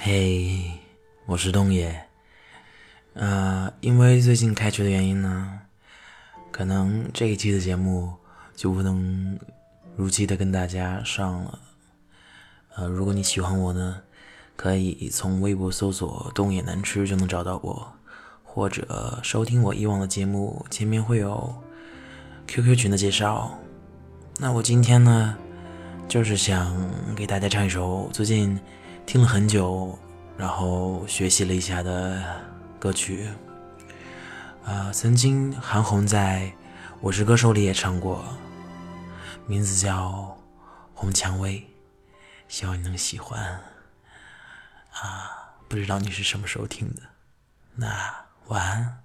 嘿，我是东野。呃，因为最近开学的原因呢，可能这一期的节目就不能如期的跟大家上了。呃，如果你喜欢我呢，可以从微博搜索“东野难吃”就能找到我，或者收听我以往的节目，前面会有 QQ 群的介绍。那我今天呢，就是想给大家唱一首最近听了很久，然后学习了一下的歌曲。呃，曾经韩红在《我是歌手》里也唱过，名字叫《红蔷薇》，希望你能喜欢。啊，不知道你是什么时候听的，那晚安。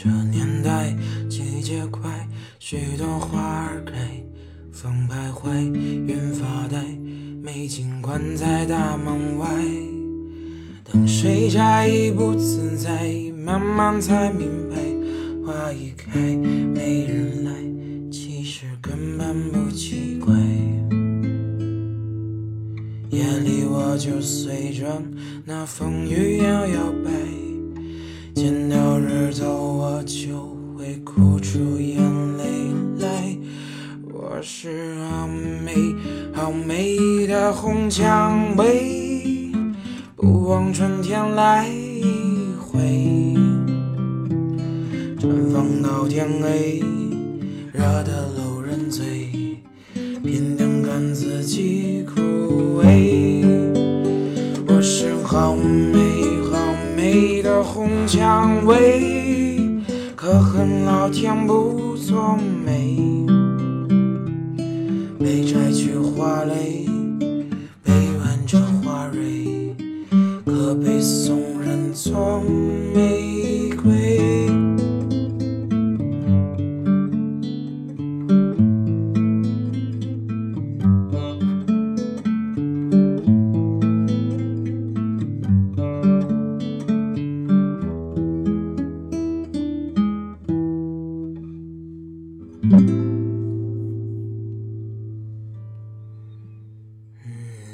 这年代季节快，许多花儿开，风徘徊，云发呆，美景关在大门外。等谁摘已不自在，慢慢才明白，花一开没人来，其实根本不奇怪。夜里我就随着那风雨摇摇摆。好美好美的红蔷薇，不枉春天来一回。绽放到天黑，热得路人醉，偏等看自己枯萎。我是好美。好美的红蔷薇，可恨老天不作美，被送人做玫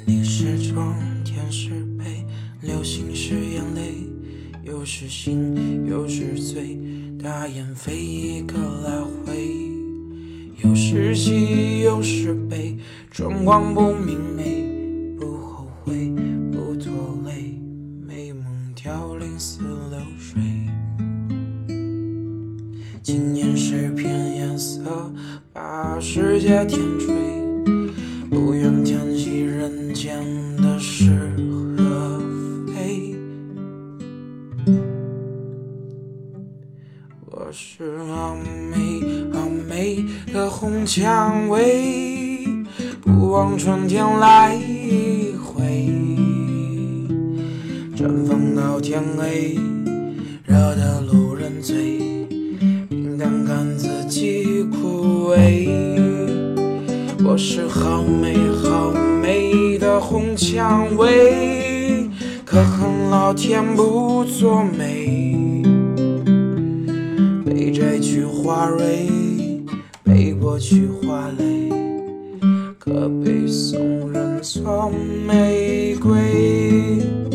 你是妆，天是悲，流星是眼泪，又是醒又是醉，大雁飞一个来回，又是喜又是悲，春光不明媚，不后悔不拖累，美梦凋零似流水。今年是片颜色，把世界点缀。不愿填息人间的是和非。我是好美好美的红蔷薇，不枉春天来一回。绽放到天黑，惹得路人醉，平淡看自己枯萎。我是好美好美红蔷薇，可恨老天不作美，被摘去花蕊，被剥去花蕾，可悲送人做玫瑰。